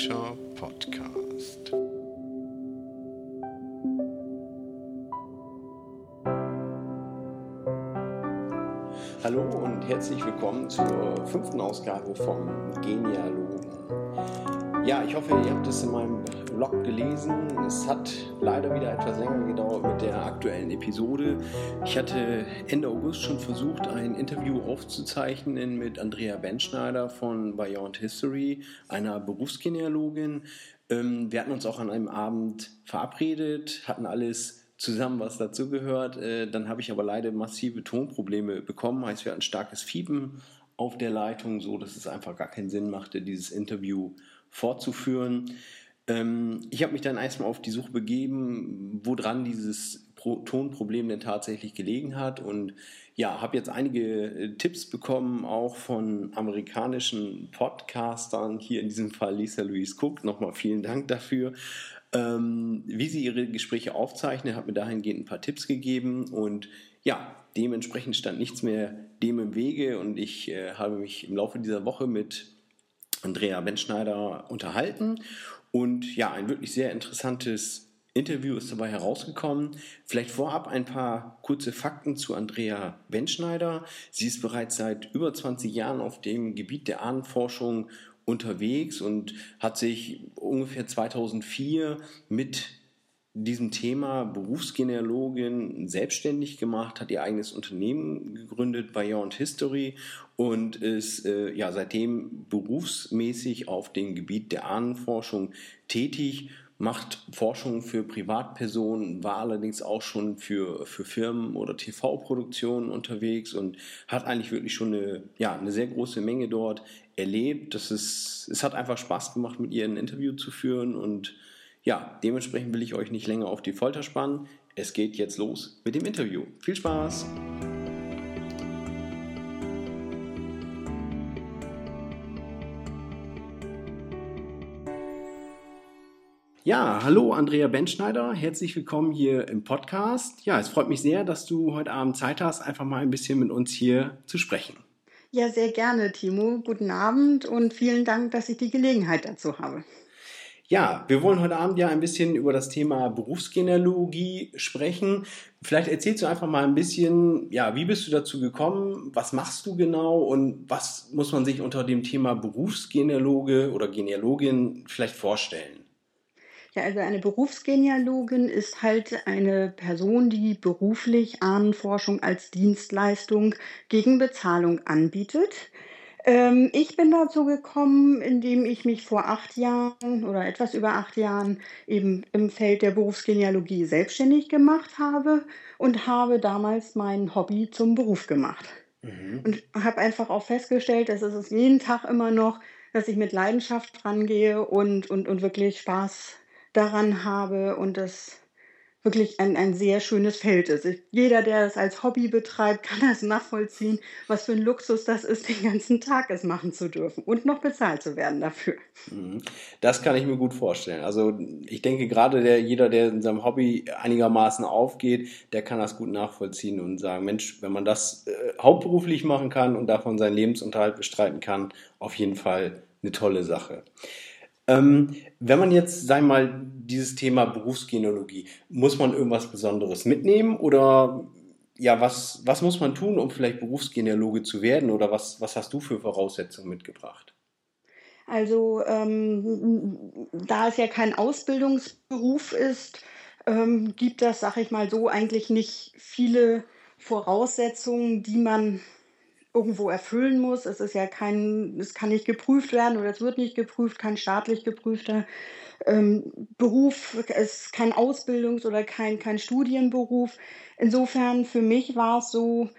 Genealogischer Podcast. Hallo und herzlich willkommen zur fünften Ausgabe vom Genealogen. Ja, ich hoffe, ihr habt es in meinem Blog gelesen. Es hat leider wieder etwas länger gedauert mit der aktuellen Episode. Ich hatte Ende August schon versucht, ein Interview aufzuzeichnen mit Andrea Benschneider von Beyond History, einer Berufsgenealogin. Ähm, wir hatten uns auch an einem Abend verabredet, hatten alles zusammen, was dazugehört. Äh, dann habe ich aber leider massive Tonprobleme bekommen. Heißt, wir hatten starkes Fiepen auf der Leitung, so dass es einfach gar keinen Sinn machte, dieses Interview fortzuführen. Ähm, ich habe mich dann erstmal auf die Suche begeben, woran dieses Pro Tonproblem denn tatsächlich gelegen hat. Und ja, habe jetzt einige äh, Tipps bekommen, auch von amerikanischen Podcastern, hier in diesem Fall Lisa Louise Cook. Nochmal vielen Dank dafür. Ähm, wie sie ihre Gespräche aufzeichnen, hat mir dahingehend ein paar Tipps gegeben. Und ja, dementsprechend stand nichts mehr dem im Wege. Und ich äh, habe mich im Laufe dieser Woche mit Andrea Benschneider unterhalten und ja, ein wirklich sehr interessantes Interview ist dabei herausgekommen. Vielleicht vorab ein paar kurze Fakten zu Andrea Benschneider. Sie ist bereits seit über 20 Jahren auf dem Gebiet der Ahnenforschung unterwegs und hat sich ungefähr 2004 mit diesem Thema Berufsgenealogin selbstständig gemacht, hat ihr eigenes Unternehmen gegründet, Beyond History, und ist äh, ja seitdem berufsmäßig auf dem Gebiet der Ahnenforschung tätig, macht Forschung für Privatpersonen, war allerdings auch schon für, für Firmen oder TV-Produktionen unterwegs und hat eigentlich wirklich schon eine, ja, eine sehr große Menge dort erlebt. Das ist, es hat einfach Spaß gemacht, mit ihr ein Interview zu führen und ja, dementsprechend will ich euch nicht länger auf die Folter spannen. Es geht jetzt los mit dem Interview. Viel Spaß! Ja, hallo Andrea Benschneider, herzlich willkommen hier im Podcast. Ja, es freut mich sehr, dass du heute Abend Zeit hast, einfach mal ein bisschen mit uns hier zu sprechen. Ja, sehr gerne, Timo. Guten Abend und vielen Dank, dass ich die Gelegenheit dazu habe. Ja, wir wollen heute Abend ja ein bisschen über das Thema Berufsgenealogie sprechen. Vielleicht erzählst du einfach mal ein bisschen, ja, wie bist du dazu gekommen? Was machst du genau? Und was muss man sich unter dem Thema Berufsgenealoge oder Genealogin vielleicht vorstellen? Ja, also eine Berufsgenealogin ist halt eine Person, die beruflich Ahnenforschung als Dienstleistung gegen Bezahlung anbietet. Ähm, ich bin dazu gekommen, indem ich mich vor acht Jahren oder etwas über acht Jahren eben im Feld der Berufsgenealogie selbstständig gemacht habe und habe damals mein Hobby zum Beruf gemacht. Mhm. Und habe einfach auch festgestellt, dass es jeden Tag immer noch, dass ich mit Leidenschaft rangehe und, und, und wirklich Spaß daran habe und das wirklich ein, ein sehr schönes Feld ist. Jeder, der es als Hobby betreibt, kann das nachvollziehen, was für ein Luxus das ist, den ganzen Tag es machen zu dürfen und noch bezahlt zu werden dafür. Mhm. Das kann ich mir gut vorstellen. Also ich denke gerade der, jeder, der in seinem Hobby einigermaßen aufgeht, der kann das gut nachvollziehen und sagen, Mensch, wenn man das äh, hauptberuflich machen kann und davon seinen Lebensunterhalt bestreiten kann, auf jeden Fall eine tolle Sache. Ähm, wenn man jetzt, sagen wir mal, dieses Thema Berufsgenealogie, muss man irgendwas Besonderes mitnehmen oder ja, was, was muss man tun, um vielleicht Berufsgenealoge zu werden oder was, was hast du für Voraussetzungen mitgebracht? Also, ähm, da es ja kein Ausbildungsberuf ist, ähm, gibt das, sag ich mal so, eigentlich nicht viele Voraussetzungen, die man irgendwo erfüllen muss. Es ist ja kein, es kann nicht geprüft werden oder es wird nicht geprüft, kein staatlich geprüfter ähm, Beruf, es ist kein Ausbildungs- oder kein, kein Studienberuf. Insofern für mich war es so,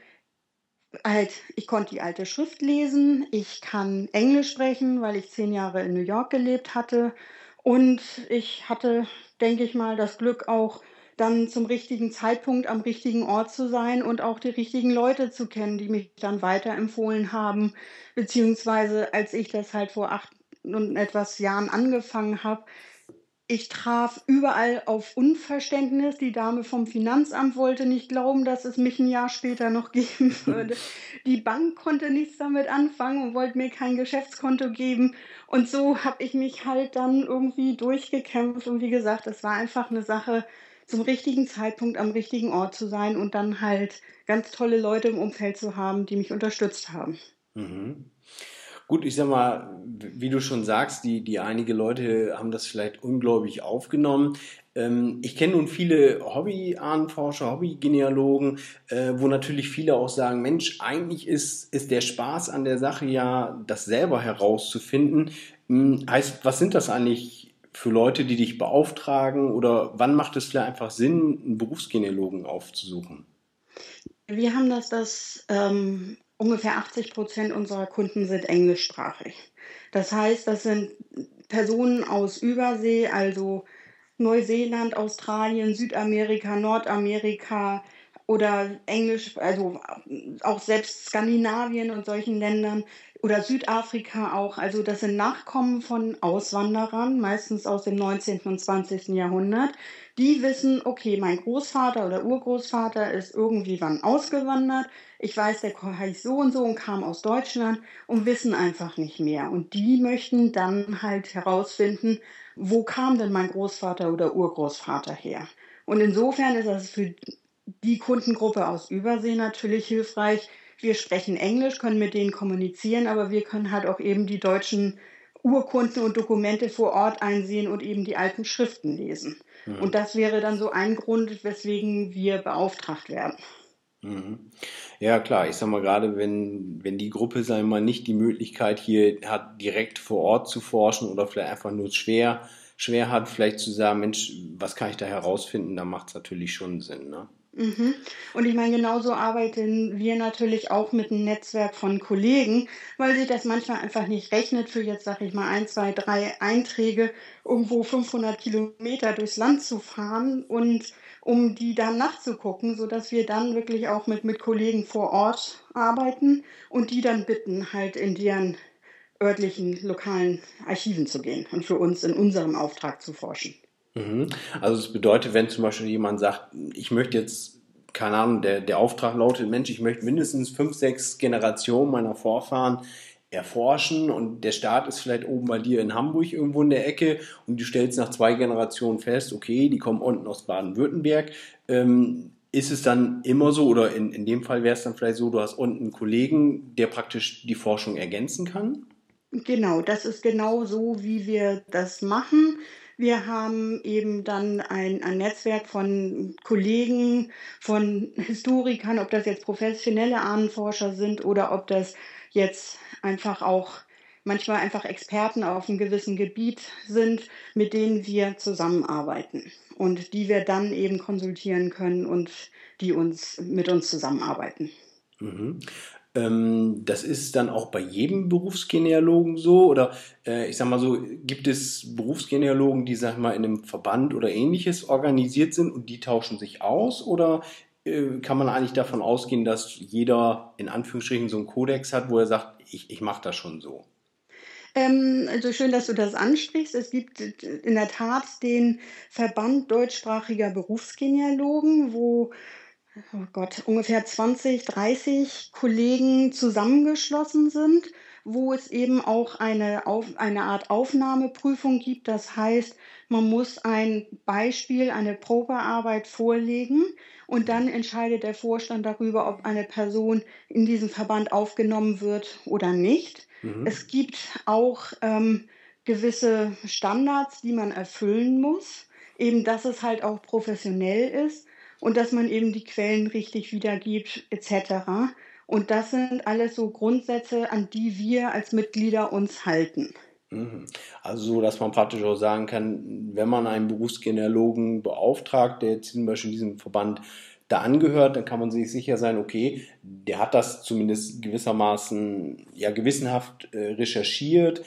halt, ich konnte die alte Schrift lesen, ich kann Englisch sprechen, weil ich zehn Jahre in New York gelebt hatte und ich hatte, denke ich mal, das Glück auch dann zum richtigen Zeitpunkt am richtigen Ort zu sein und auch die richtigen Leute zu kennen, die mich dann weiterempfohlen haben. Beziehungsweise als ich das halt vor acht und etwas Jahren angefangen habe, ich traf überall auf Unverständnis. Die Dame vom Finanzamt wollte nicht glauben, dass es mich ein Jahr später noch geben würde. Die Bank konnte nichts damit anfangen und wollte mir kein Geschäftskonto geben. Und so habe ich mich halt dann irgendwie durchgekämpft. Und wie gesagt, es war einfach eine Sache, zum richtigen Zeitpunkt am richtigen Ort zu sein und dann halt ganz tolle Leute im Umfeld zu haben, die mich unterstützt haben. Mhm. Gut, ich sag mal, wie du schon sagst, die, die einige Leute haben das vielleicht ungläubig aufgenommen. Ähm, ich kenne nun viele Hobby-Ahnenforscher, Hobby-Genealogen, äh, wo natürlich viele auch sagen, Mensch, eigentlich ist, ist der Spaß an der Sache ja, das selber herauszufinden. Hm, heißt, was sind das eigentlich für Leute, die dich beauftragen oder wann macht es vielleicht einfach Sinn, einen Berufsgenealogen aufzusuchen? Wir haben das, das ähm, ungefähr 80 Prozent unserer Kunden sind englischsprachig. Das heißt, das sind Personen aus Übersee, also Neuseeland, Australien, Südamerika, Nordamerika oder Englisch, also auch selbst Skandinavien und solchen Ländern oder Südafrika auch. Also das sind Nachkommen von Auswanderern, meistens aus dem 19. und 20. Jahrhundert. Die wissen, okay, mein Großvater oder Urgroßvater ist irgendwie wann ausgewandert ich weiß, der heißt so und so und kam aus Deutschland und wissen einfach nicht mehr. Und die möchten dann halt herausfinden, wo kam denn mein Großvater oder Urgroßvater her. Und insofern ist das für die Kundengruppe aus Übersee natürlich hilfreich. Wir sprechen Englisch, können mit denen kommunizieren, aber wir können halt auch eben die deutschen Urkunden und Dokumente vor Ort einsehen und eben die alten Schriften lesen. Mhm. Und das wäre dann so ein Grund, weswegen wir beauftragt werden. Mhm. Ja, klar. Ich sag mal, gerade wenn, wenn die Gruppe, sagen wir mal, nicht die Möglichkeit hier hat, direkt vor Ort zu forschen oder vielleicht einfach nur schwer, schwer hat, vielleicht zu sagen, Mensch, was kann ich da herausfinden, dann macht es natürlich schon Sinn, ne? Mhm. Und ich meine, genauso arbeiten wir natürlich auch mit einem Netzwerk von Kollegen, weil sich das manchmal einfach nicht rechnet für jetzt, sag ich mal, ein, zwei, drei Einträge, irgendwo 500 Kilometer durchs Land zu fahren und um die dann nachzugucken, sodass wir dann wirklich auch mit, mit Kollegen vor Ort arbeiten und die dann bitten, halt in deren örtlichen, lokalen Archiven zu gehen und für uns in unserem Auftrag zu forschen. Mhm. Also es bedeutet, wenn zum Beispiel jemand sagt, ich möchte jetzt, keine Ahnung, der, der Auftrag lautet, Mensch, ich möchte mindestens fünf, sechs Generationen meiner Vorfahren erforschen und der Start ist vielleicht oben bei dir in Hamburg irgendwo in der Ecke und du stellst nach zwei Generationen fest, okay, die kommen unten aus Baden-Württemberg. Ähm, ist es dann immer so oder in, in dem Fall wäre es dann vielleicht so, du hast unten einen Kollegen, der praktisch die Forschung ergänzen kann? Genau, das ist genau so, wie wir das machen. Wir haben eben dann ein, ein Netzwerk von Kollegen, von Historikern, ob das jetzt professionelle Ahnenforscher sind oder ob das jetzt einfach auch manchmal einfach Experten auf einem gewissen Gebiet sind, mit denen wir zusammenarbeiten und die wir dann eben konsultieren können und die uns mit uns zusammenarbeiten. Mhm. Ähm, das ist dann auch bei jedem Berufsgenealogen so oder äh, ich sag mal so, gibt es Berufsgenealogen, die sag mal in einem Verband oder ähnliches organisiert sind und die tauschen sich aus oder äh, kann man eigentlich davon ausgehen, dass jeder in Anführungsstrichen so einen Kodex hat, wo er sagt, ich, ich mache das schon so? Ähm, also schön, dass du das ansprichst. Es gibt in der Tat den Verband deutschsprachiger Berufsgenealogen, wo oh Gott, ungefähr 20, 30 Kollegen zusammengeschlossen sind, wo es eben auch eine, auf, eine Art Aufnahmeprüfung gibt. Das heißt, man muss ein Beispiel, eine Probearbeit vorlegen und dann entscheidet der Vorstand darüber, ob eine Person in diesen Verband aufgenommen wird oder nicht. Mhm. Es gibt auch ähm, gewisse Standards, die man erfüllen muss, eben dass es halt auch professionell ist und dass man eben die Quellen richtig wiedergibt etc. Und das sind alles so Grundsätze, an die wir als Mitglieder uns halten. Mhm. Also so, dass man praktisch auch sagen kann, wenn man einen Berufsgenealogen beauftragt, der jetzt zum Beispiel diesem Verband da angehört, dann kann man sich sicher sein, okay, der hat das zumindest gewissermaßen ja gewissenhaft äh, recherchiert,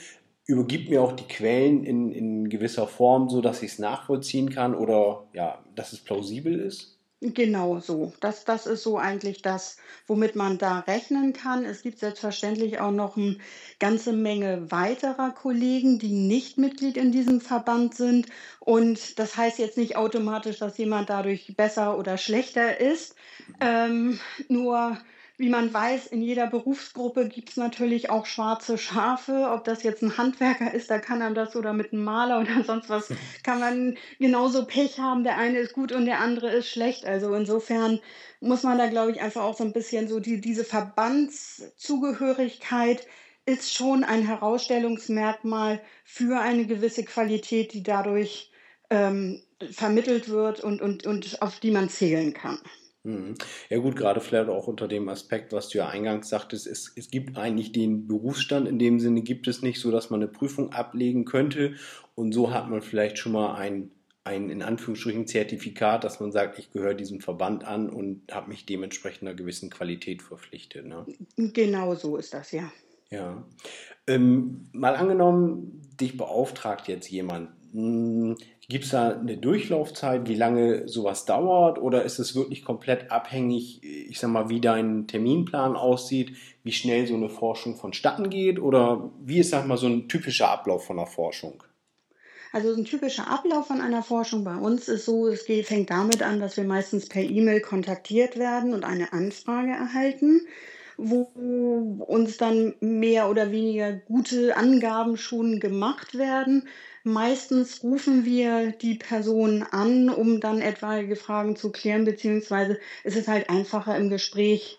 übergibt mir auch die Quellen in, in gewisser Form, so dass ich es nachvollziehen kann oder ja, dass es plausibel ist. Genau so. Das, das ist so eigentlich das, womit man da rechnen kann. Es gibt selbstverständlich auch noch eine ganze Menge weiterer Kollegen, die nicht Mitglied in diesem Verband sind. Und das heißt jetzt nicht automatisch, dass jemand dadurch besser oder schlechter ist. Ähm, nur wie man weiß, in jeder Berufsgruppe gibt es natürlich auch schwarze Schafe. Ob das jetzt ein Handwerker ist, da kann er das oder mit einem Maler oder sonst was, kann man genauso Pech haben. Der eine ist gut und der andere ist schlecht. Also insofern muss man da, glaube ich, einfach auch so ein bisschen so die, diese Verbandszugehörigkeit ist schon ein Herausstellungsmerkmal für eine gewisse Qualität, die dadurch ähm, vermittelt wird und, und, und auf die man zählen kann. Mhm. Ja gut, gerade vielleicht auch unter dem Aspekt, was du ja eingangs sagtest, es, es gibt eigentlich den Berufsstand, in dem Sinne gibt es nicht so, dass man eine Prüfung ablegen könnte und so hat man vielleicht schon mal ein, ein in Anführungsstrichen Zertifikat, dass man sagt, ich gehöre diesem Verband an und habe mich dementsprechend einer gewissen Qualität verpflichtet. Ne? Genau so ist das, ja. Ja. Ähm, mal angenommen, dich beauftragt jetzt jemand. Hm, Gibt es da eine Durchlaufzeit, wie lange sowas dauert oder ist es wirklich komplett abhängig, ich sag mal, wie dein Terminplan aussieht, wie schnell so eine Forschung vonstatten geht oder wie ist, sag mal, so ein typischer Ablauf von einer Forschung? Also ein typischer Ablauf von einer Forschung bei uns ist so, es fängt damit an, dass wir meistens per E-Mail kontaktiert werden und eine Anfrage erhalten wo uns dann mehr oder weniger gute Angaben schon gemacht werden. Meistens rufen wir die Person an, um dann etwaige Fragen zu klären, beziehungsweise ist es halt einfacher im Gespräch,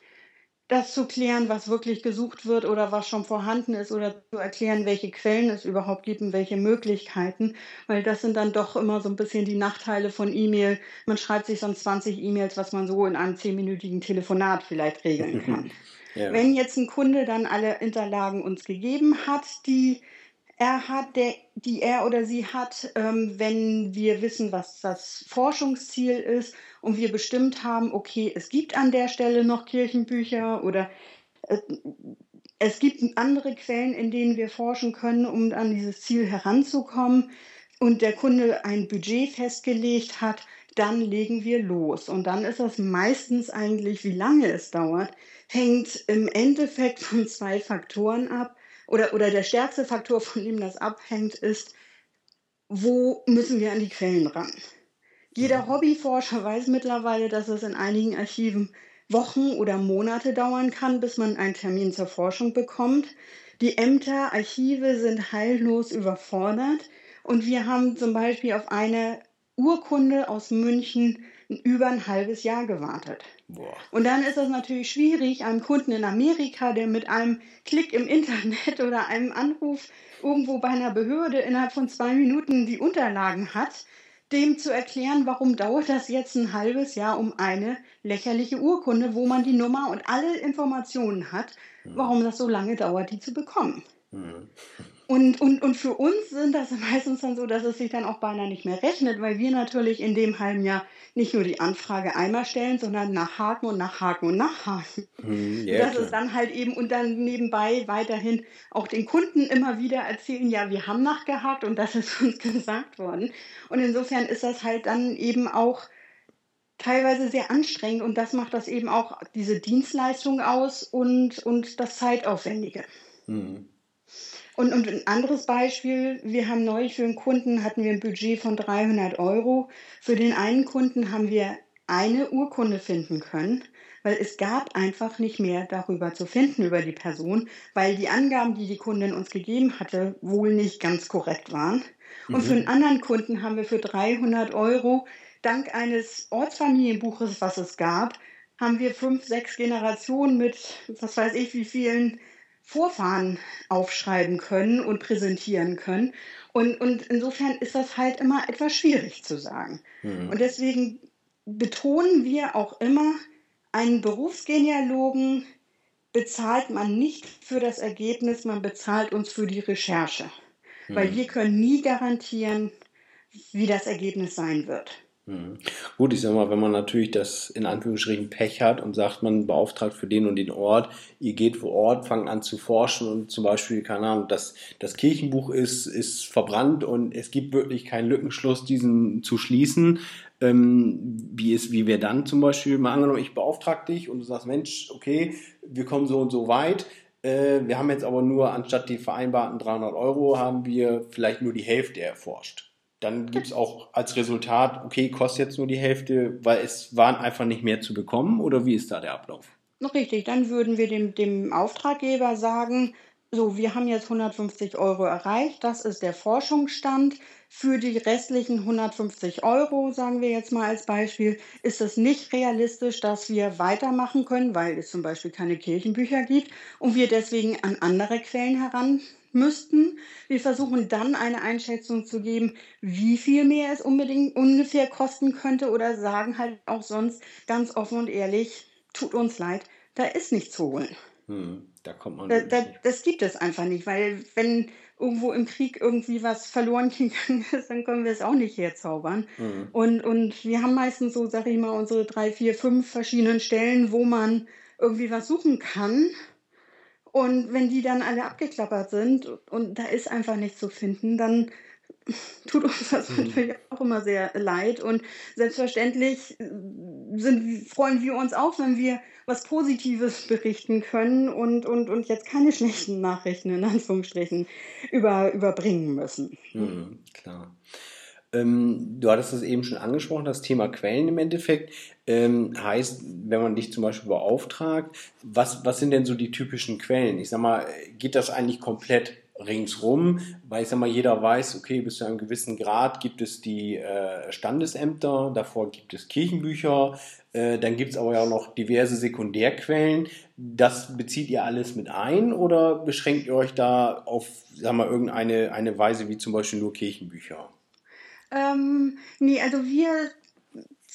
das zu klären, was wirklich gesucht wird oder was schon vorhanden ist oder zu erklären, welche Quellen es überhaupt gibt und welche Möglichkeiten, weil das sind dann doch immer so ein bisschen die Nachteile von E-Mail. Man schreibt sich sonst 20 E-Mails, was man so in einem zehnminütigen Telefonat vielleicht regeln kann. Ja. Wenn jetzt ein Kunde dann alle Unterlagen uns gegeben hat, die er hat, der, die er oder sie hat, ähm, wenn wir wissen, was das Forschungsziel ist und wir bestimmt haben, okay, es gibt an der Stelle noch Kirchenbücher oder äh, es gibt andere Quellen, in denen wir forschen können, um an dieses Ziel heranzukommen und der Kunde ein Budget festgelegt hat, dann legen wir los. Und dann ist das meistens eigentlich, wie lange es dauert, hängt im Endeffekt von zwei Faktoren ab. Oder, oder der stärkste Faktor, von dem das abhängt, ist, wo müssen wir an die Quellen ran? Jeder mhm. Hobbyforscher weiß mittlerweile, dass es in einigen Archiven Wochen oder Monate dauern kann, bis man einen Termin zur Forschung bekommt. Die Ämter, Archive sind heillos überfordert und wir haben zum Beispiel auf eine Urkunde aus München über ein halbes Jahr gewartet. Boah. Und dann ist es natürlich schwierig, einem Kunden in Amerika, der mit einem Klick im Internet oder einem Anruf irgendwo bei einer Behörde innerhalb von zwei Minuten die Unterlagen hat, dem zu erklären, warum dauert das jetzt ein halbes Jahr um eine lächerliche Urkunde, wo man die Nummer und alle Informationen hat, hm. warum das so lange dauert, die zu bekommen. Mhm. Und, und, und für uns sind das meistens dann so, dass es sich dann auch beinahe nicht mehr rechnet, weil wir natürlich in dem halben Jahr nicht nur die Anfrage einmal stellen, sondern nachhaken und nachhaken und nachhaken. Mhm, yeah, das ist dann halt eben und dann nebenbei weiterhin auch den Kunden immer wieder erzählen, ja, wir haben nachgehakt und das ist uns gesagt worden. Und insofern ist das halt dann eben auch teilweise sehr anstrengend und das macht das eben auch diese Dienstleistung aus und, und das Zeitaufwendige. Mhm. Und, und ein anderes Beispiel, wir haben neulich für einen Kunden, hatten wir ein Budget von 300 Euro. Für den einen Kunden haben wir eine Urkunde finden können, weil es gab einfach nicht mehr darüber zu finden über die Person, weil die Angaben, die die Kundin uns gegeben hatte, wohl nicht ganz korrekt waren. Und mhm. für einen anderen Kunden haben wir für 300 Euro dank eines Ortsfamilienbuches, was es gab, haben wir fünf, sechs Generationen mit, was weiß ich, wie vielen Vorfahren aufschreiben können und präsentieren können. Und, und insofern ist das halt immer etwas schwierig zu sagen. Mhm. Und deswegen betonen wir auch immer, einen Berufsgenealogen bezahlt man nicht für das Ergebnis, man bezahlt uns für die Recherche. Mhm. Weil wir können nie garantieren, wie das Ergebnis sein wird. Mhm. Gut, ich sag mal, wenn man natürlich das in Anführungsstrichen Pech hat und sagt, man beauftragt für den und den Ort, ihr geht vor Ort, fangt an zu forschen und zum Beispiel, keine Ahnung, das, das Kirchenbuch ist, ist verbrannt und es gibt wirklich keinen Lückenschluss, diesen zu schließen. Ähm, wie ist, wie wäre dann zum Beispiel, mal angenommen, ich beauftrage dich und du sagst, Mensch, okay, wir kommen so und so weit, äh, wir haben jetzt aber nur, anstatt die vereinbarten 300 Euro, haben wir vielleicht nur die Hälfte erforscht dann gibt es auch als Resultat, okay, kostet jetzt nur die Hälfte, weil es waren einfach nicht mehr zu bekommen oder wie ist da der Ablauf? Richtig, dann würden wir dem, dem Auftraggeber sagen, so, wir haben jetzt 150 Euro erreicht, das ist der Forschungsstand. Für die restlichen 150 Euro, sagen wir jetzt mal als Beispiel, ist es nicht realistisch, dass wir weitermachen können, weil es zum Beispiel keine Kirchenbücher gibt und wir deswegen an andere Quellen heran müssten. Wir versuchen dann eine Einschätzung zu geben, wie viel mehr es unbedingt ungefähr kosten könnte oder sagen halt auch sonst ganz offen und ehrlich, tut uns leid, da ist nichts zu holen. Hm, da kommt man. Da, da, das gibt es einfach nicht, weil wenn irgendwo im Krieg irgendwie was verloren gegangen ist, dann können wir es auch nicht herzaubern. Mhm. Und, und wir haben meistens so, sag ich mal, unsere drei, vier, fünf verschiedenen Stellen, wo man irgendwie was suchen kann. Und wenn die dann alle abgeklappert sind und da ist einfach nichts zu finden, dann tut uns das mhm. natürlich auch immer sehr leid. Und selbstverständlich sind, freuen wir uns auch, wenn wir was Positives berichten können und, und, und jetzt keine schlechten Nachrichten in Anführungsstrichen über, überbringen müssen. Mhm, klar. Ähm, du hattest es eben schon angesprochen, das Thema Quellen im Endeffekt. Ähm, heißt, wenn man dich zum Beispiel beauftragt, was, was sind denn so die typischen Quellen? Ich sag mal, geht das eigentlich komplett ringsrum, weil ich sag mal, jeder weiß, okay, bis zu einem gewissen Grad gibt es die äh, Standesämter, davor gibt es Kirchenbücher, äh, dann gibt es aber ja auch noch diverse Sekundärquellen. Das bezieht ihr alles mit ein oder beschränkt ihr euch da auf, sag mal, irgendeine eine Weise wie zum Beispiel nur Kirchenbücher? Ähm, nee, also wir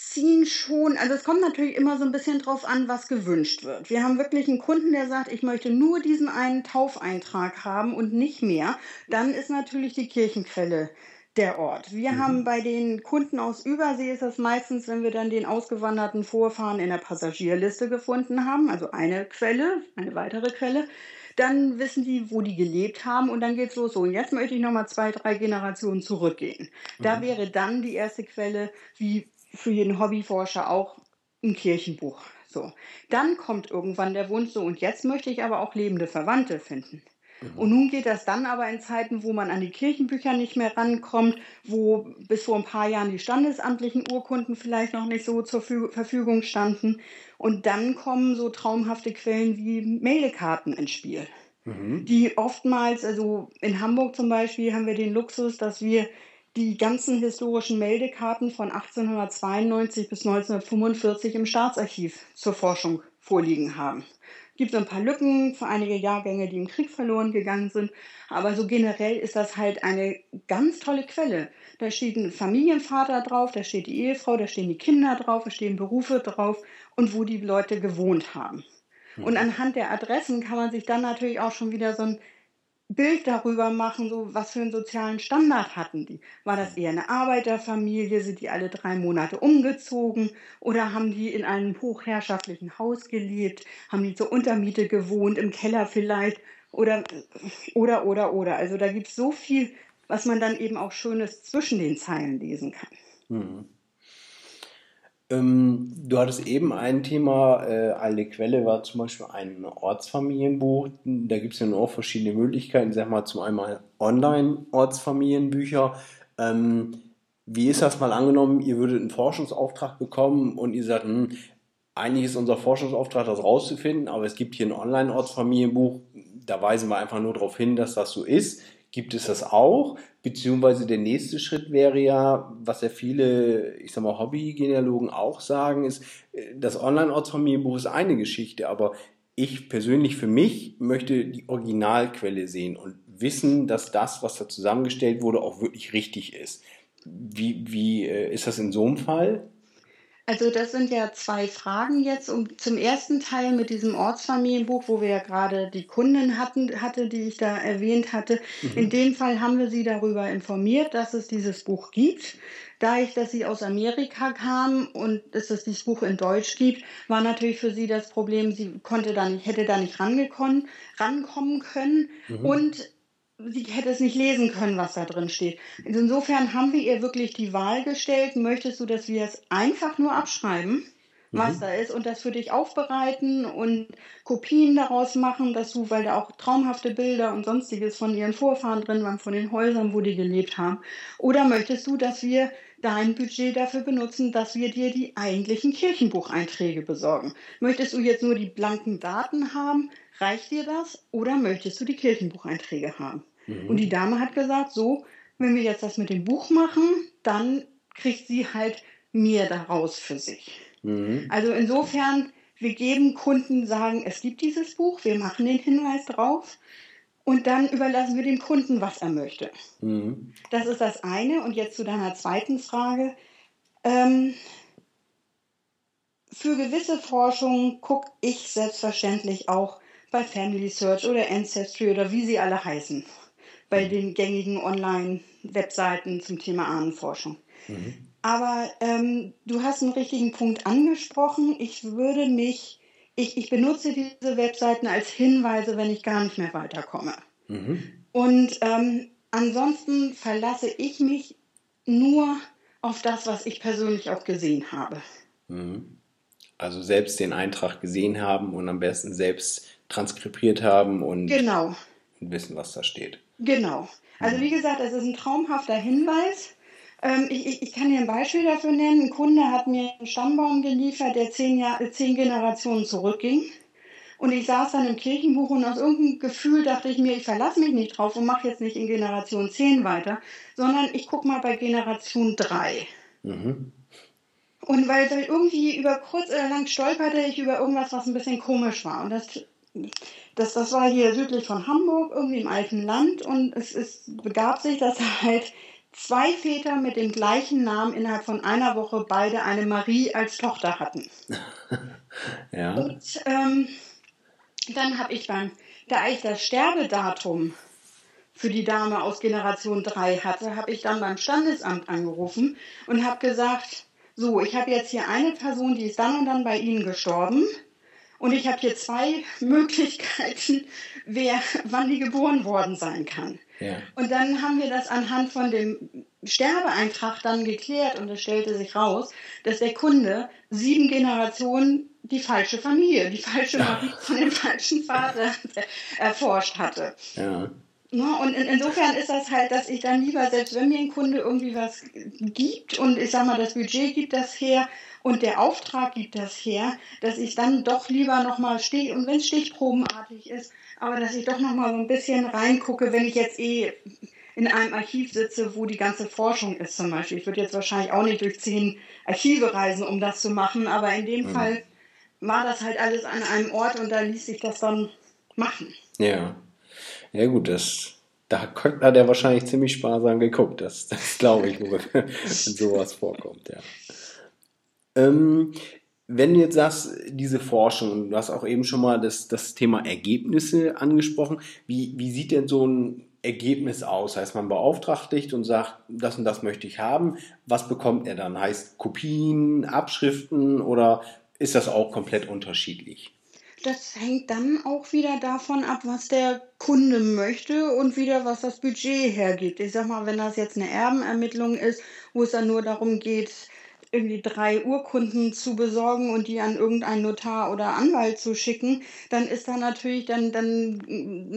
ziehen schon, also es kommt natürlich immer so ein bisschen drauf an, was gewünscht wird. Wir haben wirklich einen Kunden, der sagt, ich möchte nur diesen einen Taufeintrag haben und nicht mehr. Dann ist natürlich die Kirchenquelle der Ort. Wir mhm. haben bei den Kunden aus Übersee ist das meistens, wenn wir dann den ausgewanderten Vorfahren in der Passagierliste gefunden haben, also eine Quelle, eine weitere Quelle, dann wissen die, wo die gelebt haben und dann geht's los. So, und jetzt möchte ich nochmal zwei, drei Generationen zurückgehen. Mhm. Da wäre dann die erste Quelle, wie für jeden Hobbyforscher auch, ein Kirchenbuch. So. Dann kommt irgendwann der Wunsch so, und jetzt möchte ich aber auch lebende Verwandte finden. Mhm. Und nun geht das dann aber in Zeiten, wo man an die Kirchenbücher nicht mehr rankommt, wo bis vor ein paar Jahren die standesamtlichen Urkunden vielleicht noch nicht so zur Verfügung standen. Und dann kommen so traumhafte Quellen wie Meldekarten ins Spiel. Mhm. Die oftmals, also in Hamburg zum Beispiel, haben wir den Luxus, dass wir die ganzen historischen Meldekarten von 1892 bis 1945 im Staatsarchiv zur Forschung vorliegen haben gibt so ein paar Lücken für einige Jahrgänge, die im Krieg verloren gegangen sind. Aber so generell ist das halt eine ganz tolle Quelle. Da steht ein Familienvater drauf, da steht die Ehefrau, da stehen die Kinder drauf, da stehen Berufe drauf und wo die Leute gewohnt haben. Und anhand der Adressen kann man sich dann natürlich auch schon wieder so ein Bild darüber machen, so was für einen sozialen Standard hatten die. War das eher eine Arbeiterfamilie? Sind die alle drei Monate umgezogen? Oder haben die in einem hochherrschaftlichen Haus gelebt? Haben die zur Untermiete gewohnt, im Keller vielleicht? Oder, oder, oder, oder. Also da gibt es so viel, was man dann eben auch Schönes zwischen den Zeilen lesen kann. Mhm. Ähm, du hattest eben ein Thema, äh, alte Quelle war zum Beispiel ein Ortsfamilienbuch. Da gibt es ja auch verschiedene Möglichkeiten. Sag mal, zum einen Online-Ortsfamilienbücher. Ähm, wie ist das mal angenommen, ihr würdet einen Forschungsauftrag bekommen und ihr sagt, hm, eigentlich ist unser Forschungsauftrag, das rauszufinden, aber es gibt hier ein Online-Ortsfamilienbuch, da weisen wir einfach nur darauf hin, dass das so ist. Gibt es das auch? Beziehungsweise der nächste Schritt wäre ja, was ja viele, ich sag mal, Hobby-Genealogen auch sagen, ist, äh, das Online-Ortsfamilienbuch ist eine Geschichte, aber ich persönlich für mich möchte die Originalquelle sehen und wissen, dass das, was da zusammengestellt wurde, auch wirklich richtig ist. Wie, wie äh, ist das in so einem Fall? Also das sind ja zwei Fragen jetzt. Um, zum ersten Teil mit diesem Ortsfamilienbuch, wo wir ja gerade die Kunden hatten, hatte, die ich da erwähnt hatte. Mhm. In dem Fall haben wir sie darüber informiert, dass es dieses Buch gibt. Da ich, dass sie aus Amerika kam und dass es dieses Buch in Deutsch gibt, war natürlich für sie das Problem, sie konnte da nicht, hätte da nicht rangekommen, rankommen können mhm. und sie hätte es nicht lesen können, was da drin steht. Insofern haben wir ihr wirklich die Wahl gestellt, möchtest du, dass wir es einfach nur abschreiben? was mhm. da ist und das für dich aufbereiten und Kopien daraus machen, dass du, weil da auch traumhafte Bilder und sonstiges von ihren Vorfahren drin waren, von den Häusern, wo die gelebt haben. Oder möchtest du, dass wir dein Budget dafür benutzen, dass wir dir die eigentlichen Kirchenbucheinträge besorgen? Möchtest du jetzt nur die blanken Daten haben? Reicht dir das? Oder möchtest du die Kirchenbucheinträge haben? Mhm. Und die Dame hat gesagt, so, wenn wir jetzt das mit dem Buch machen, dann kriegt sie halt mehr daraus für sich. Mhm. Also insofern, wir geben Kunden, sagen, es gibt dieses Buch, wir machen den Hinweis drauf und dann überlassen wir dem Kunden, was er möchte. Mhm. Das ist das eine. Und jetzt zu deiner zweiten Frage. Ähm, für gewisse Forschung gucke ich selbstverständlich auch bei Family Search oder Ancestry oder wie sie alle heißen, bei den gängigen Online-Webseiten zum Thema Ahnenforschung. Mhm. Aber ähm, du hast einen richtigen Punkt angesprochen. Ich würde mich, ich, ich benutze diese Webseiten als Hinweise, wenn ich gar nicht mehr weiterkomme. Mhm. Und ähm, ansonsten verlasse ich mich nur auf das, was ich persönlich auch gesehen habe. Mhm. Also selbst den Eintrag gesehen haben und am besten selbst transkribiert haben und genau. wissen, was da steht. Genau. Also wie gesagt, es ist ein traumhafter Hinweis. Ähm, ich, ich, kann dir ein Beispiel dafür nennen. Ein Kunde hat mir einen Stammbaum geliefert, der zehn, Jahr, zehn Generationen zurückging. Und ich saß dann im Kirchenbuch und aus irgendeinem Gefühl dachte ich mir, ich verlasse mich nicht drauf und mache jetzt nicht in Generation 10 weiter, sondern ich gucke mal bei Generation 3. Mhm. Und weil, weil irgendwie über kurz oder lang stolperte ich über irgendwas, was ein bisschen komisch war. Und das, das, das war hier südlich von Hamburg, irgendwie im alten Land. Und es, es begab sich, dass halt zwei Väter mit dem gleichen Namen innerhalb von einer Woche beide eine Marie als Tochter hatten. ja. Und ähm, dann habe ich beim, da ich das Sterbedatum für die Dame aus Generation 3 hatte, habe ich dann beim Standesamt angerufen und habe gesagt, so, ich habe jetzt hier eine Person, die ist dann und dann bei Ihnen gestorben. Und ich habe hier zwei Möglichkeiten, wer, wann die geboren worden sein kann. Ja. Und dann haben wir das anhand von dem Sterbeeintrag dann geklärt und es stellte sich raus, dass der Kunde sieben Generationen die falsche Familie, die falsche Marie von dem falschen Vater erforscht hatte. Ja. Und in, insofern ist das halt, dass ich dann lieber, selbst wenn mir ein Kunde irgendwie was gibt und ich sag mal, das Budget gibt das her und der Auftrag gibt das her, dass ich dann doch lieber nochmal stehe und wenn es stichprobenartig ist, aber dass ich doch nochmal so ein bisschen reingucke, wenn ich jetzt eh in einem Archiv sitze, wo die ganze Forschung ist zum Beispiel. Ich würde jetzt wahrscheinlich auch nicht durch zehn Archive reisen, um das zu machen, aber in dem mhm. Fall war das halt alles an einem Ort und da ließ sich das dann machen. Ja. Ja gut, das, da hat er wahrscheinlich ziemlich sparsam geguckt. Das, das glaube ich, wenn sowas vorkommt, ja. Ähm, wenn du jetzt sagst, diese Forschung, du hast auch eben schon mal das, das Thema Ergebnisse angesprochen, wie, wie sieht denn so ein Ergebnis aus? Heißt, man beauftragt dich und sagt, das und das möchte ich haben. Was bekommt er dann? Heißt Kopien, Abschriften oder ist das auch komplett unterschiedlich? Das hängt dann auch wieder davon ab, was der Kunde möchte und wieder, was das Budget hergibt. Ich sag mal, wenn das jetzt eine Erbenermittlung ist, wo es dann nur darum geht, irgendwie drei Urkunden zu besorgen und die an irgendeinen Notar oder Anwalt zu schicken, dann ist da natürlich, dann, dann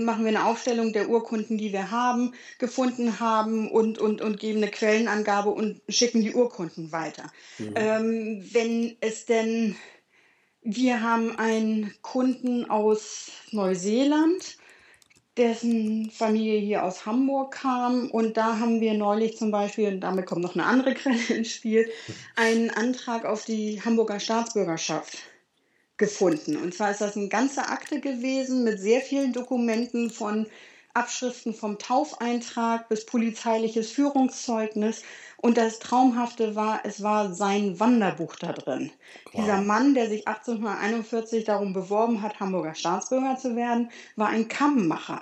machen wir eine Aufstellung der Urkunden, die wir haben, gefunden haben und, und, und geben eine Quellenangabe und schicken die Urkunden weiter. Mhm. Ähm, wenn es denn wir haben einen Kunden aus Neuseeland, dessen Familie hier aus Hamburg kam. Und da haben wir neulich zum Beispiel, und damit kommt noch eine andere Quelle ins Spiel, einen Antrag auf die Hamburger Staatsbürgerschaft gefunden. Und zwar ist das eine ganze Akte gewesen mit sehr vielen Dokumenten von Abschriften vom Taufeintrag bis polizeiliches Führungszeugnis. Und das Traumhafte war, es war sein Wanderbuch da drin. Wow. Dieser Mann, der sich 1841 darum beworben hat, Hamburger Staatsbürger zu werden, war ein Kammmacher.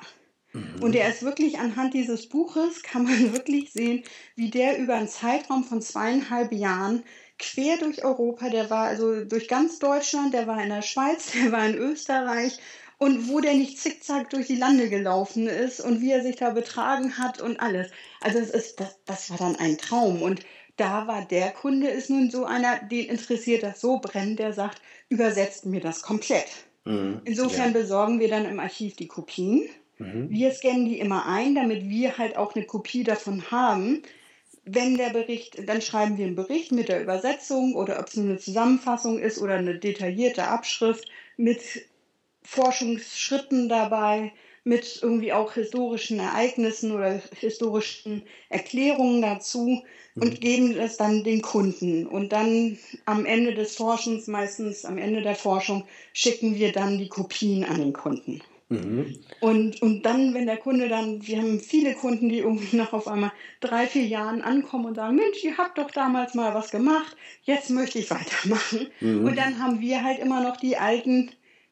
Mhm. Und er ist wirklich anhand dieses Buches, kann man wirklich sehen, wie der über einen Zeitraum von zweieinhalb Jahren quer durch Europa, der war also durch ganz Deutschland, der war in der Schweiz, der war in Österreich und wo der nicht zickzack durch die Lande gelaufen ist und wie er sich da betragen hat und alles. Also es ist, das, das war dann ein Traum und da war der Kunde ist nun so einer, den interessiert das so brennend, der sagt, übersetzt mir das komplett. Mhm, Insofern ja. besorgen wir dann im Archiv die Kopien. Mhm. Wir scannen die immer ein, damit wir halt auch eine Kopie davon haben. Wenn der Bericht, dann schreiben wir einen Bericht mit der Übersetzung oder ob es nur eine Zusammenfassung ist oder eine detaillierte Abschrift mit Forschungsschritten dabei, mit irgendwie auch historischen Ereignissen oder historischen Erklärungen dazu und mhm. geben das dann den Kunden. Und dann am Ende des Forschens, meistens am Ende der Forschung, schicken wir dann die Kopien an den Kunden. Mhm. Und, und dann, wenn der Kunde dann, wir haben viele Kunden, die irgendwie nach auf einmal drei, vier Jahren ankommen und sagen, Mensch, ihr habt doch damals mal was gemacht, jetzt möchte ich weitermachen. Mhm. Und dann haben wir halt immer noch die alten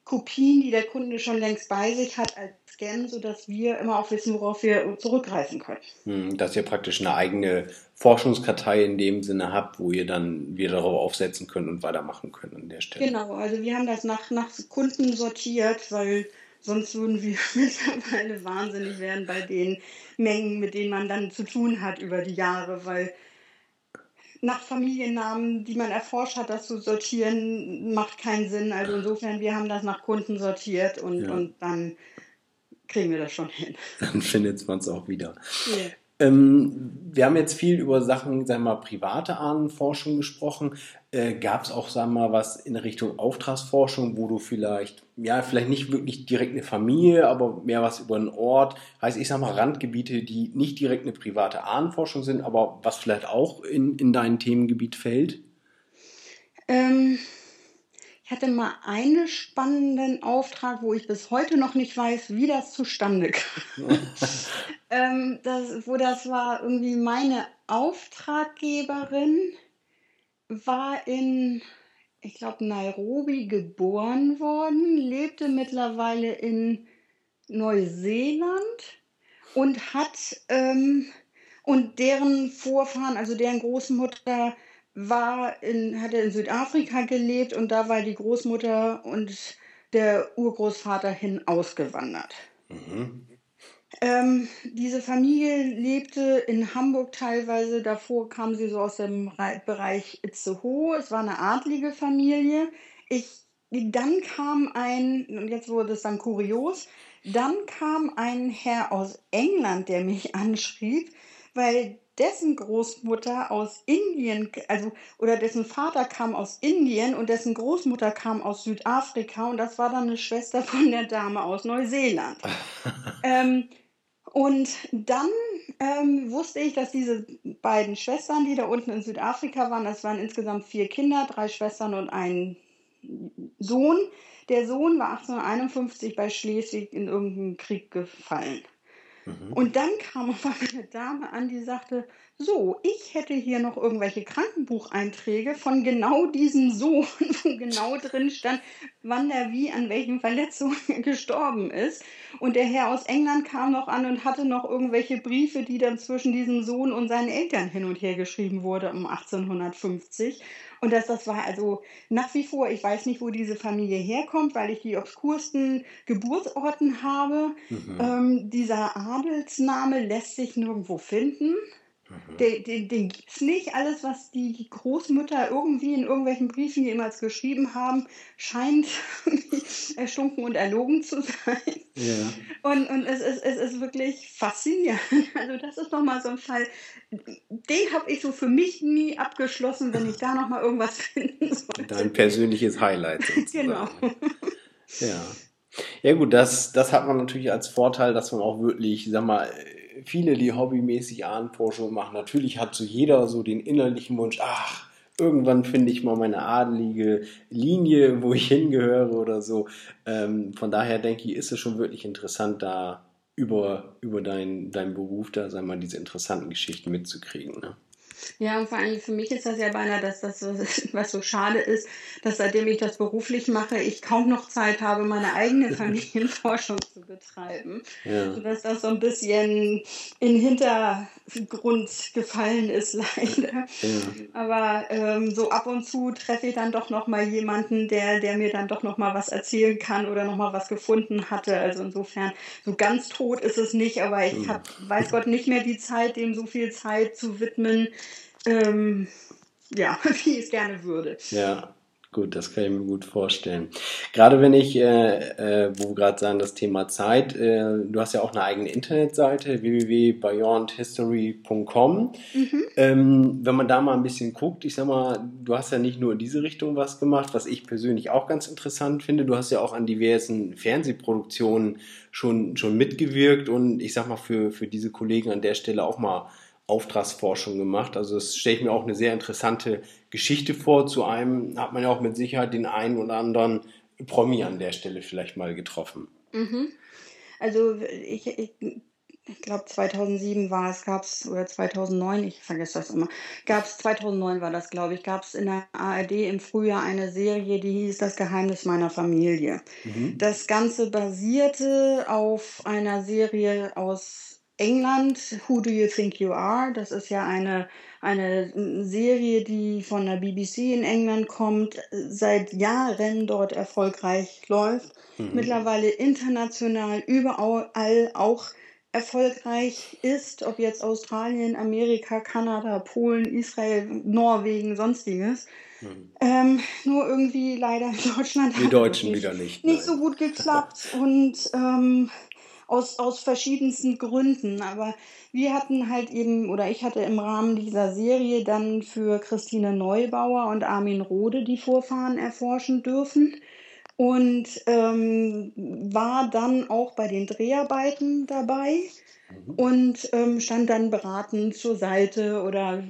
Kopien, die der Kunde schon längst bei sich hat, als Scan, sodass wir immer auch wissen, worauf wir zurückgreifen können. Hm, dass ihr praktisch eine eigene Forschungskartei in dem Sinne habt, wo ihr dann wieder darauf aufsetzen könnt und weitermachen könnt an der Stelle. Genau, also wir haben das nach, nach Kunden sortiert, weil sonst würden wir mittlerweile wahnsinnig werden bei den Mengen, mit denen man dann zu tun hat über die Jahre, weil nach Familiennamen, die man erforscht hat, das zu sortieren, macht keinen Sinn. Also insofern, wir haben das nach Kunden sortiert und, ja. und dann kriegen wir das schon hin. Dann findet man es auch wieder. Yeah. Ähm, wir haben jetzt viel über Sachen, sagen wir mal, private Ahnenforschung gesprochen. Äh, Gab es auch, sagen wir mal, was in Richtung Auftragsforschung, wo du vielleicht, ja, vielleicht nicht wirklich direkt eine Familie, aber mehr was über einen Ort, heißt, ich sag mal, Randgebiete, die nicht direkt eine private Ahnenforschung sind, aber was vielleicht auch in, in dein Themengebiet fällt? Ähm, ich hatte mal einen spannenden Auftrag, wo ich bis heute noch nicht weiß, wie das zustande kam. ähm, das, wo das war, irgendwie meine Auftraggeberin war in, ich glaube, Nairobi geboren worden, lebte mittlerweile in Neuseeland und hat ähm, und deren Vorfahren, also deren Großmutter, war in, hatte in Südafrika gelebt und da war die Großmutter und der Urgroßvater hin ausgewandert. Mhm. Ähm, diese Familie lebte in Hamburg teilweise, davor kam sie so aus dem Bereich Itzehoe, es war eine adlige Familie. Ich, dann kam ein, und jetzt wurde es dann kurios, dann kam ein Herr aus England, der mich anschrieb, weil dessen Großmutter aus Indien, also oder dessen Vater kam aus Indien und dessen Großmutter kam aus Südafrika und das war dann eine Schwester von der Dame aus Neuseeland. ähm, und dann ähm, wusste ich, dass diese beiden Schwestern, die da unten in Südafrika waren, das waren insgesamt vier Kinder, drei Schwestern und ein Sohn. Der Sohn war 1851 bei Schleswig in irgendeinen Krieg gefallen. Mhm. Und dann kam auf einmal eine Dame an, die sagte, so, ich hätte hier noch irgendwelche Krankenbucheinträge von genau diesem Sohn, wo genau drin stand, wann er wie an welchen Verletzungen gestorben ist. Und der Herr aus England kam noch an und hatte noch irgendwelche Briefe, die dann zwischen diesem Sohn und seinen Eltern hin und her geschrieben wurde um 1850. Und das, das war also nach wie vor, ich weiß nicht, wo diese Familie herkommt, weil ich die obskursten Geburtsorten habe. Mhm. Ähm, dieser Adelsname lässt sich nirgendwo finden. Mhm. Den, den, den gibt es nicht. Alles, was die Großmütter irgendwie in irgendwelchen Briefen jemals geschrieben haben, scheint erstunken und erlogen zu sein. Ja. Und, und es, ist, es ist wirklich faszinierend. Also das ist nochmal so ein Fall, den habe ich so für mich nie abgeschlossen, wenn ich da nochmal irgendwas finden sollte. Dein persönliches Highlight sozusagen. genau. Ja. Ja gut, das, das hat man natürlich als Vorteil, dass man auch wirklich, sag mal, viele, die hobbymäßig Ahnenforschung machen, natürlich hat so jeder so den innerlichen Wunsch, ach, irgendwann finde ich mal meine adelige Linie, wo ich hingehöre oder so. Ähm, von daher denke ich, ist es schon wirklich interessant, da über, über deinen dein Beruf da, sag mal, diese interessanten Geschichten mitzukriegen. Ne? Ja, und vor allem für mich ist das ja beinahe, dass das, was so schade ist, dass seitdem ich das beruflich mache, ich kaum noch Zeit habe, meine eigene Familienforschung zu betreiben. Ja. Sodass das so ein bisschen in Hintergrund gefallen ist, leider. Ja. Aber ähm, so ab und zu treffe ich dann doch noch mal jemanden, der, der mir dann doch noch mal was erzählen kann oder noch mal was gefunden hatte. Also insofern, so ganz tot ist es nicht, aber ich habe, weiß Gott, nicht mehr die Zeit, dem so viel Zeit zu widmen, ähm, ja, wie ich es gerne würde. Ja. Gut, das kann ich mir gut vorstellen. Gerade wenn ich, äh, äh, wo wir gerade sagen, das Thema Zeit, äh, du hast ja auch eine eigene Internetseite, www.beyondhistory.com. Mhm. Ähm, wenn man da mal ein bisschen guckt, ich sag mal, du hast ja nicht nur in diese Richtung was gemacht, was ich persönlich auch ganz interessant finde. Du hast ja auch an diversen Fernsehproduktionen schon, schon mitgewirkt und ich sag mal, für, für diese Kollegen an der Stelle auch mal Auftragsforschung gemacht. Also das stelle ich mir auch eine sehr interessante Geschichte vor. Zu einem hat man ja auch mit Sicherheit den einen oder anderen Promi an der Stelle vielleicht mal getroffen. Mhm. Also ich, ich, ich glaube 2007 war es, gab es, oder 2009, ich vergesse das immer, gab es, 2009 war das, glaube ich, gab es in der ARD im Frühjahr eine Serie, die hieß Das Geheimnis meiner Familie. Mhm. Das Ganze basierte auf einer Serie aus England, Who Do You Think You Are? Das ist ja eine, eine Serie, die von der BBC in England kommt, seit Jahren dort erfolgreich läuft, mhm. mittlerweile international überall auch erfolgreich ist, ob jetzt Australien, Amerika, Kanada, Polen, Israel, Norwegen, sonstiges. Mhm. Ähm, nur irgendwie leider in Deutschland die Deutschen wieder nicht. Nicht nein. so gut geklappt und ähm, aus, aus verschiedensten Gründen. Aber wir hatten halt eben, oder ich hatte im Rahmen dieser Serie dann für Christine Neubauer und Armin Rode die Vorfahren erforschen dürfen und ähm, war dann auch bei den Dreharbeiten dabei mhm. und ähm, stand dann beratend zur Seite oder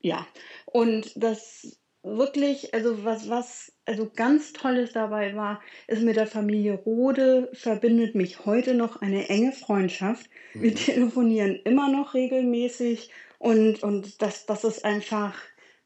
ja. Und das wirklich, also was, was also ganz Tolles dabei war, ist mit der Familie Rode verbindet mich heute noch eine enge Freundschaft. Wir mhm. telefonieren immer noch regelmäßig und, und das, das ist einfach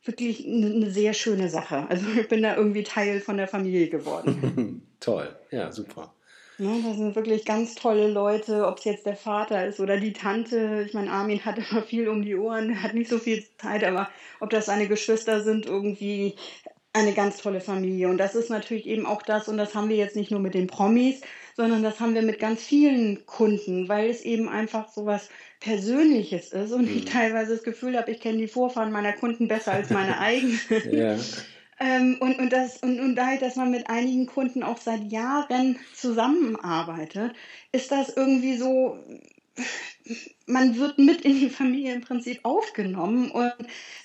wirklich eine sehr schöne Sache. Also ich bin da irgendwie Teil von der Familie geworden. Toll, ja, super. Ja, das sind wirklich ganz tolle Leute, ob es jetzt der Vater ist oder die Tante. Ich meine, Armin hat immer viel um die Ohren, hat nicht so viel Zeit, aber ob das seine Geschwister sind, irgendwie eine ganz tolle Familie. Und das ist natürlich eben auch das, und das haben wir jetzt nicht nur mit den Promis, sondern das haben wir mit ganz vielen Kunden, weil es eben einfach so was Persönliches ist und ich mhm. teilweise das Gefühl habe, ich kenne die Vorfahren meiner Kunden besser als meine eigenen. ja. ähm, und, und, das, und, und dadurch, dass man mit einigen Kunden auch seit Jahren zusammenarbeitet, ist das irgendwie so, man wird mit in die Familie im Prinzip aufgenommen. Und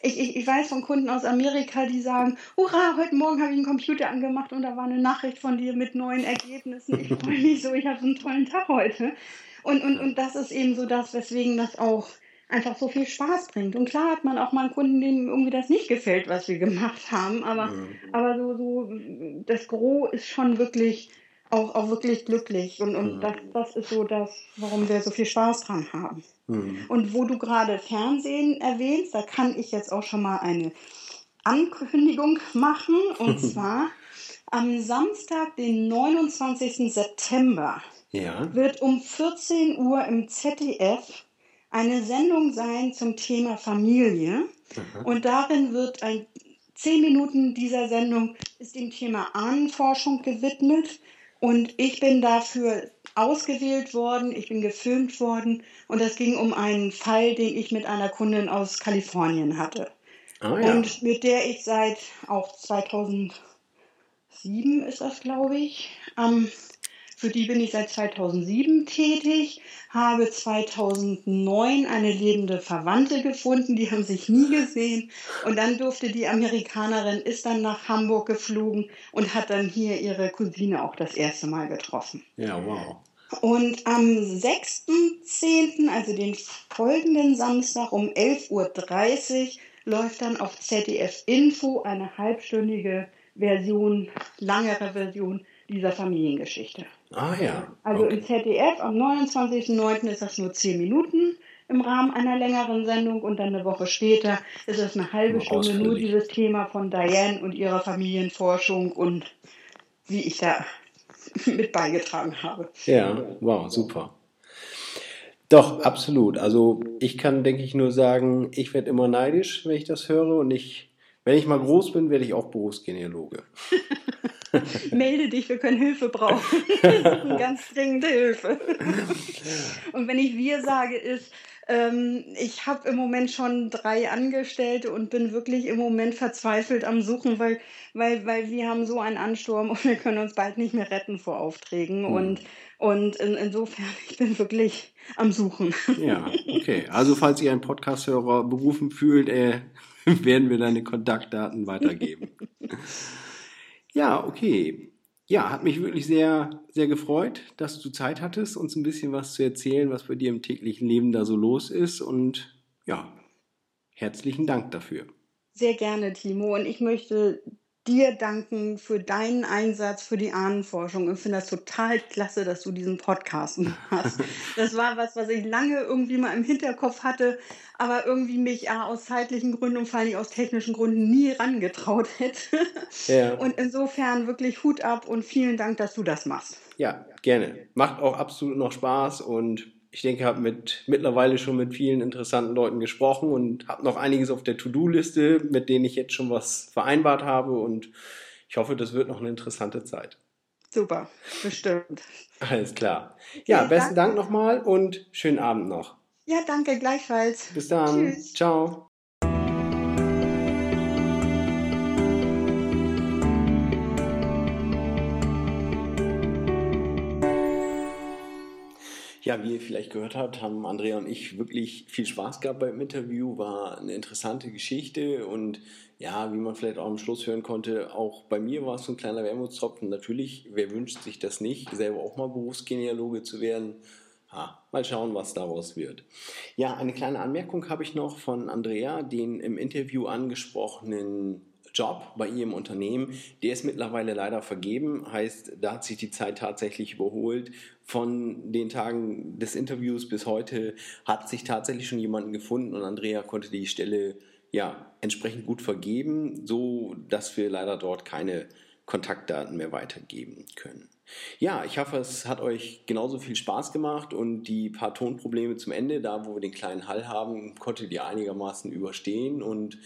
ich, ich, ich weiß von Kunden aus Amerika, die sagen, hurra, heute Morgen habe ich einen Computer angemacht und da war eine Nachricht von dir mit neuen Ergebnissen. Ich freue mich so, ich habe einen tollen Tag heute. Und, und, und das ist eben so das, weswegen das auch einfach so viel Spaß bringt. Und klar hat man auch mal einen Kunden, dem irgendwie das nicht gefällt, was wir gemacht haben. Aber, mhm. aber so, so, das Gros ist schon wirklich auch, auch wirklich glücklich. Und, und mhm. das, das ist so das, warum wir so viel Spaß dran haben. Mhm. Und wo du gerade Fernsehen erwähnst, da kann ich jetzt auch schon mal eine Ankündigung machen. Und zwar am Samstag, den 29. September, ja. wird um 14 Uhr im ZDF eine Sendung sein zum Thema Familie. Mhm. Und darin wird ein zehn Minuten dieser Sendung ist dem Thema Ahnenforschung gewidmet. Und ich bin dafür ausgewählt worden, ich bin gefilmt worden und es ging um einen Fall, den ich mit einer Kundin aus Kalifornien hatte. Oh, ja. Und mit der ich seit auch 2007 ist das, glaube ich, am für die bin ich seit 2007 tätig, habe 2009 eine lebende Verwandte gefunden, die haben sich nie gesehen. Und dann durfte die Amerikanerin, ist dann nach Hamburg geflogen und hat dann hier ihre Cousine auch das erste Mal getroffen. Ja, wow. Und am 6.10., also den folgenden Samstag um 11.30 Uhr, läuft dann auf ZDF Info eine halbstündige Version, langere Version dieser Familiengeschichte. Ah ja. Also okay. im ZDF am 29.09. ist das nur 10 Minuten. im Rahmen einer längeren Sendung und dann eine Woche später ist es eine halbe Stunde nur dieses Thema von Diane und ihrer Familienforschung und wie ich da mit beigetragen habe. Ja, wow, super. Doch, absolut. Also ich kann, denke ich, nur sagen, ich werde immer neidisch, wenn ich das höre und ich, wenn ich mal groß bin, werde ich auch Berufsgenealoge. Melde dich, wir können Hilfe brauchen. Ganz dringende Hilfe. Und wenn ich wir sage, ist, ähm, ich habe im Moment schon drei Angestellte und bin wirklich im Moment verzweifelt am Suchen, weil, weil, weil wir haben so einen Ansturm und wir können uns bald nicht mehr retten vor Aufträgen. Hm. Und, und in, insofern, ich bin wirklich am Suchen. Ja, okay. Also falls ihr einen Podcast-Hörer berufen fühlt, äh, werden wir deine Kontaktdaten weitergeben. Ja, okay. Ja, hat mich wirklich sehr, sehr gefreut, dass du Zeit hattest, uns ein bisschen was zu erzählen, was bei dir im täglichen Leben da so los ist. Und ja, herzlichen Dank dafür. Sehr gerne, Timo. Und ich möchte dir danken für deinen Einsatz für die Ahnenforschung Ich finde das total klasse, dass du diesen Podcast machst. Das war was, was ich lange irgendwie mal im Hinterkopf hatte, aber irgendwie mich ja, aus zeitlichen Gründen und vor allem aus technischen Gründen nie rangetraut hätte. Ja. Und insofern wirklich Hut ab und vielen Dank, dass du das machst. Ja, gerne. Macht auch absolut noch Spaß und ich denke, ich habe mit, mittlerweile schon mit vielen interessanten Leuten gesprochen und habe noch einiges auf der To-Do-Liste, mit denen ich jetzt schon was vereinbart habe und ich hoffe, das wird noch eine interessante Zeit. Super, bestimmt. Alles klar. Ja, ja besten Dank nochmal und schönen Abend noch. Ja, danke, gleichfalls. Bis dann. Tschüss. Ciao. Ja, wie ihr vielleicht gehört habt, haben Andrea und ich wirklich viel Spaß gehabt beim Interview. War eine interessante Geschichte und ja, wie man vielleicht auch am Schluss hören konnte, auch bei mir war es so ein kleiner Wermutstropfen. Natürlich, wer wünscht sich das nicht, selber auch mal Berufsgenealoge zu werden? Ha, mal schauen, was daraus wird. Ja, eine kleine Anmerkung habe ich noch von Andrea, den im Interview angesprochenen Job bei ihrem Unternehmen, der ist mittlerweile leider vergeben. Heißt, da hat sich die Zeit tatsächlich überholt. Von den Tagen des Interviews bis heute hat sich tatsächlich schon jemanden gefunden und Andrea konnte die Stelle ja entsprechend gut vergeben, so dass wir leider dort keine Kontaktdaten mehr weitergeben können. Ja, ich hoffe, es hat euch genauso viel Spaß gemacht und die paar Tonprobleme zum Ende, da wo wir den kleinen Hall haben, konntet ihr einigermaßen überstehen und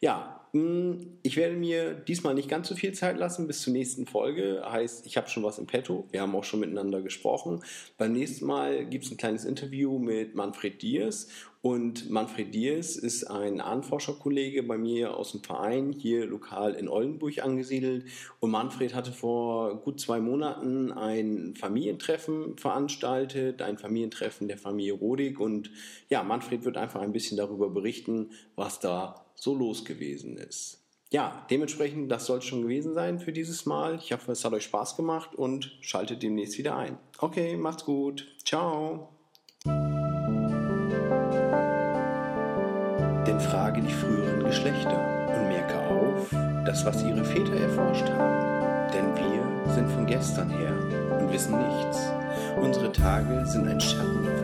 ja, ich werde mir diesmal nicht ganz so viel Zeit lassen bis zur nächsten Folge. Heißt, ich habe schon was im Petto. Wir haben auch schon miteinander gesprochen. Beim nächsten Mal gibt es ein kleines Interview mit Manfred Diers. Und Manfred Diers ist ein Ahnenforscherkollege bei mir aus dem Verein, hier lokal in Oldenburg angesiedelt. Und Manfred hatte vor gut zwei Monaten ein Familientreffen veranstaltet, ein Familientreffen der Familie Rodig. Und ja, Manfred wird einfach ein bisschen darüber berichten, was da so los gewesen ist. Ja, dementsprechend, das soll es schon gewesen sein für dieses Mal. Ich hoffe, es hat euch Spaß gemacht und schaltet demnächst wieder ein. Okay, macht's gut. Ciao. Denn frage die früheren Geschlechter und merke auf, das, was ihre Väter erforscht haben. Denn wir sind von gestern her und wissen nichts. Unsere Tage sind ein Schatten.